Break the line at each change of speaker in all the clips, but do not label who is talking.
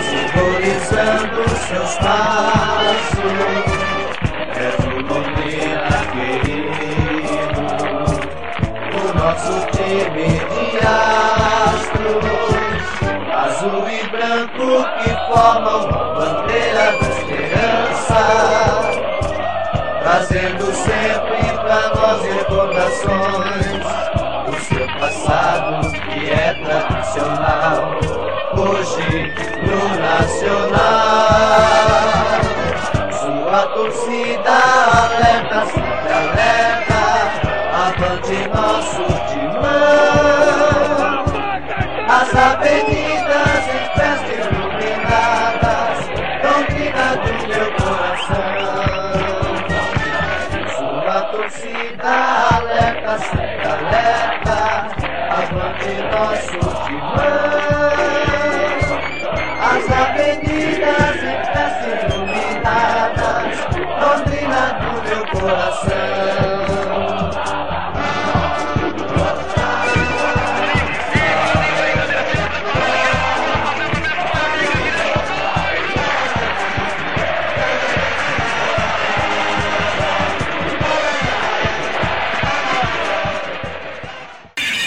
Simbolizando seus passos. És o Londrina querido, o nosso time de astros, azul e branco que formam hoje no Nacional. Sua torcida alerta, sempre alerta, avante nosso timão. As avenidas em festa iluminadas, doutrina do meu coração. Sua torcida alerta, sempre alerta, avante nosso timão. Coração.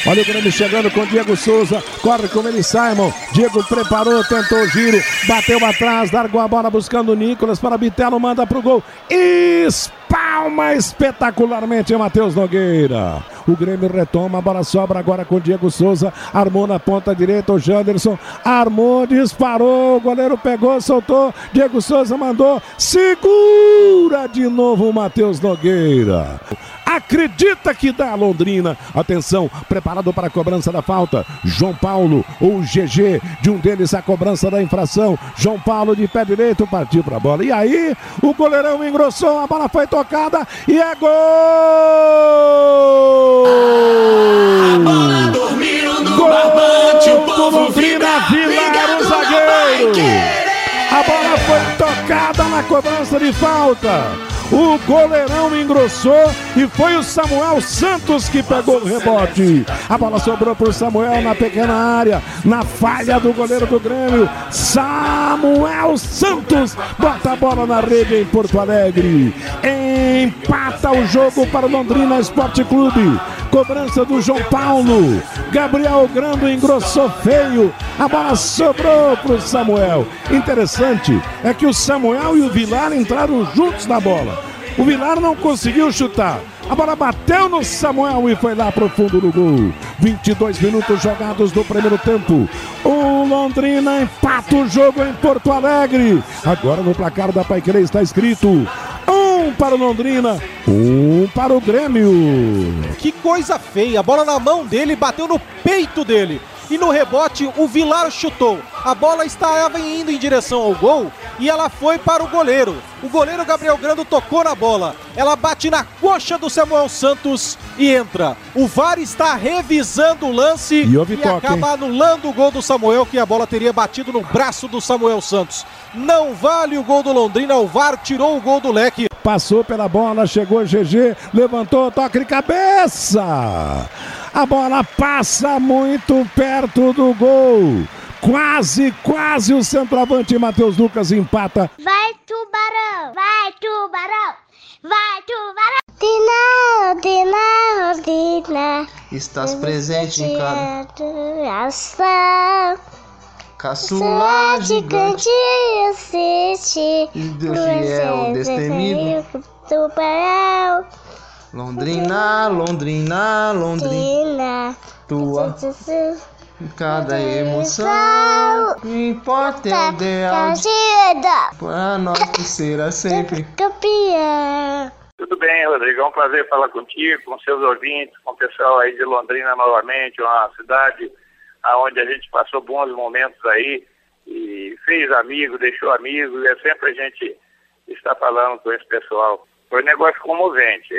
Olha o Grêmio chegando com Diego Souza. Corre com ele, Simon. Diego preparou, tentou o giro. Bateu atrás, largou a bola buscando o Nicolas para Bitelo. Manda pro gol. Espalma espetacularmente Matheus Nogueira. O Grêmio retoma, a bola sobra agora com Diego Souza. Armou na ponta direita o Janderson. Armou, disparou. O goleiro pegou, soltou. Diego Souza mandou. Segura de novo o Matheus Nogueira. Acredita que dá a Londrina. Atenção, preparado para a cobrança da falta. João Paulo, ou GG, de um deles a cobrança da infração. João Paulo de pé direito partiu para a bola. E aí, o goleirão engrossou, a bola foi tocada e é gol!
A bola dormiu no
Gol
barbante, o povo vibra, ligado
o zagueiro. A bola foi tocada na cobrança de falta. O goleirão engrossou e foi o Samuel Santos que pegou o rebote. A bola sobrou para o Samuel na pequena área, na falha do goleiro do Grêmio. Samuel Santos bota a bola na rede em Porto Alegre. Empata o jogo para o Londrina Esporte Clube. Cobrança do João Paulo. Gabriel Grando engrossou feio. A bola sobrou para o Samuel. Interessante é que o Samuel e o Vilar entraram juntos na bola. O Vilar não conseguiu chutar. A bola bateu no Samuel e foi lá pro fundo do gol. 22 minutos jogados do primeiro tempo. O Londrina empata o jogo em Porto Alegre. Agora no placar da Paiquerê está escrito: um para o Londrina, um para o Grêmio.
Que coisa feia. A bola na mão dele bateu no peito dele. E no rebote, o Vilar chutou. A bola estava indo em direção ao gol e ela foi para o goleiro. O goleiro Gabriel Grando tocou na bola. Ela bate na coxa do Samuel Santos e entra. O VAR está revisando o lance
E houve toque,
acaba anulando o gol do Samuel, que a bola teria batido no braço do Samuel Santos. Não vale o gol do Londrina, o VAR tirou o gol do leque.
Passou pela bola, chegou GG, levantou, toque de cabeça. A bola passa muito perto do gol. Quase, quase o centroavante Matheus Lucas empata.
Vai tubarão, vai tubarão, vai tubarão. Tina, tina, tina.
Estás presente em cada
ação.
Caçula gigante
assiste.
e Deus fiel, destemido.
Tubarão,
Londrina, Londrina, Londrina, tua cada emoção. Importa é o ideal para nós que será sempre.
campeão.
Tudo bem, Rodrigo. É um prazer falar contigo, com seus ouvintes, com o pessoal aí de Londrina novamente, uma cidade onde a gente passou bons momentos aí e fez amigos, deixou amigos, e é sempre a gente está falando com esse pessoal. Foi um negócio comovente.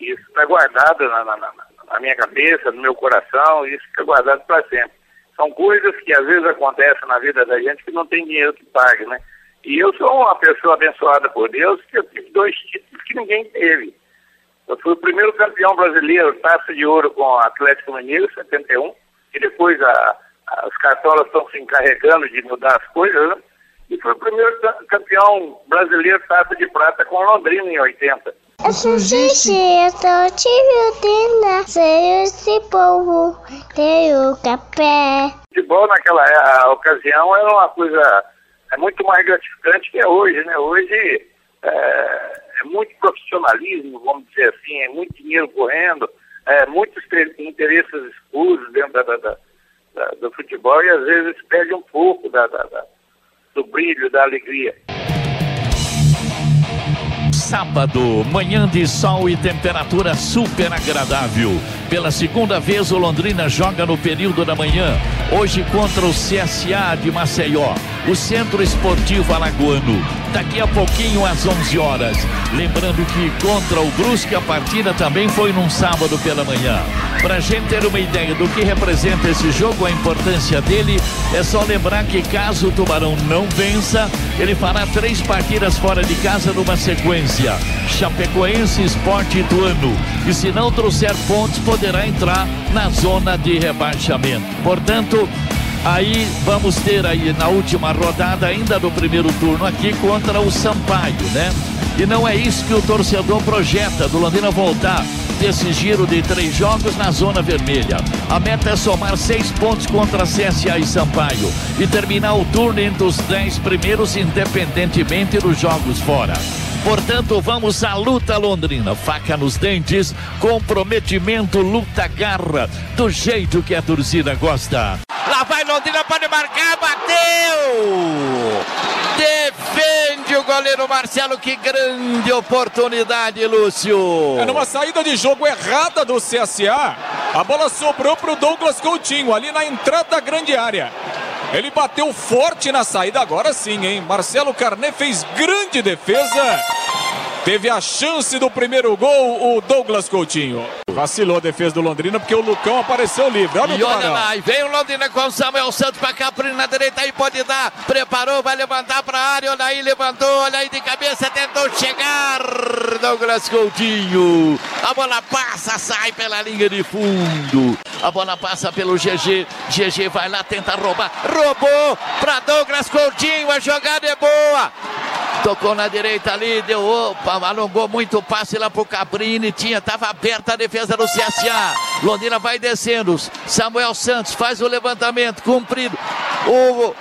Isso está guardado na, na- na- minha cabeça, no meu coração, isso fica guardado para sempre. São coisas que às vezes acontecem na vida da gente que não tem dinheiro que pague, né? E eu sou uma pessoa abençoada por Deus, que eu tive dois títulos que ninguém teve. Eu fui o primeiro campeão brasileiro, taça de ouro com o Atlético Mineiro, 71, e depois a, a, os cartolas estão se encarregando de mudar as coisas, né? E foi o primeiro campeão brasileiro taça de prata com Londrina em 80.
Eu sou Xixi, eu sou sei esse povo, tenho café.
Futebol naquela a, ocasião era uma coisa é muito mais gratificante que é hoje, né? Hoje é, é muito profissionalismo, vamos dizer assim, é muito dinheiro correndo, é, muitos interesses escuros dentro da, da, da, do futebol e às vezes perde um pouco do brilho, da alegria.
Sábado, manhã de sol e temperatura super agradável. Pela segunda vez, o Londrina joga no período da manhã. Hoje contra o CSA de Maceió, o Centro Esportivo Alagoano. Daqui a pouquinho, às 11 horas. Lembrando que contra o Brusque, a partida também foi num sábado pela manhã. Para a gente ter uma ideia do que representa esse jogo, a importância dele, é só lembrar que caso o Tubarão não vença, ele fará três partidas fora de casa numa sequência. Chapecoense, Esporte Ituano. E se não trouxer pontos, poderá entrar na zona de rebaixamento. Portanto, aí vamos ter aí na última rodada, ainda no primeiro turno aqui, contra o Sampaio, né? E não é isso que o torcedor projeta do Londrina voltar desse giro de três jogos na zona vermelha. A meta é somar seis pontos contra CSA e Sampaio e terminar o turno entre os dez primeiros, independentemente dos jogos fora. Portanto, vamos à luta londrina. Faca nos dentes, comprometimento, luta, garra, do jeito que a torcida gosta. Lá vai Londrina, pode marcar, bateu! Defende o goleiro Marcelo, que grande oportunidade, Lúcio.
É numa saída de jogo errada do CSA. A bola sobrou para o Douglas Coutinho, ali na entrada da grande área. Ele bateu forte na saída, agora sim, hein? Marcelo Carnet fez grande defesa. Teve a chance do primeiro gol, o Douglas Coutinho. Vacilou a defesa do Londrina porque o Lucão apareceu livre. Olha
e olha lá, e vem o Londrina com o Samuel Santos para Capri na direita aí pode dar. Preparou, vai levantar para a área. Olha aí, levantou, olha aí de cabeça, tentou chegar. Douglas Coutinho. A bola passa, sai pela linha de fundo. A bola passa pelo GG. GG vai lá, tenta roubar. Roubou para Douglas Coutinho. A jogada é boa. Tocou na direita ali, deu opa, alongou muito o passe lá pro Cabrini. Tinha, tava aberta a defesa do CSA. Londrina vai descendo. Samuel Santos faz o levantamento, cumprido. O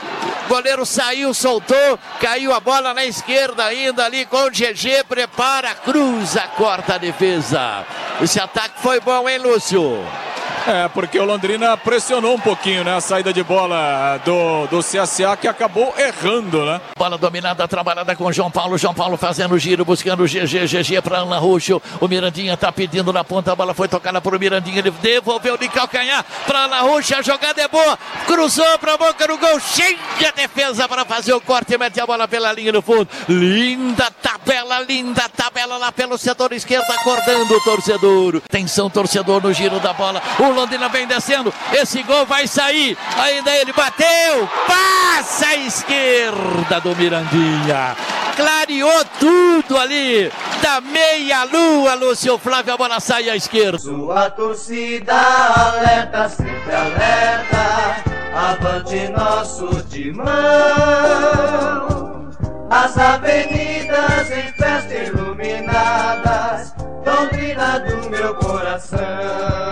goleiro saiu, soltou, caiu a bola na esquerda ainda ali com o GG, prepara, cruza, corta a defesa. Esse ataque foi bom, hein, Lúcio?
É, porque o Londrina pressionou um pouquinho, né? A saída de bola do, do CSA que acabou errando, né?
Bola dominada, trabalhada com o João Paulo. João Paulo fazendo giro, buscando GG. GG para Ana Ruxo. O Mirandinha tá pedindo na ponta. A bola foi tocada para o Mirandinha. Ele devolveu de calcanhar para Ana Ruxo. A jogada é boa. Cruzou para a boca do gol. Cheia defesa para fazer o corte. Mete a bola pela linha do fundo. Linda tabela, linda tabela lá pelo setor esquerdo. Acordando o torcedor. Tensão, torcedor no giro da bola. O Londrina vem descendo. Esse gol vai sair. Ainda ele bateu. Passa a esquerda do Mirandinha. Clareou tudo ali. Da meia-lua, Lúcio Flávio. A bola sai à esquerda.
Sua torcida alerta, sempre alerta. Avante nosso timão. As avenidas Quintas em festa iluminadas, doutrina do meu coração.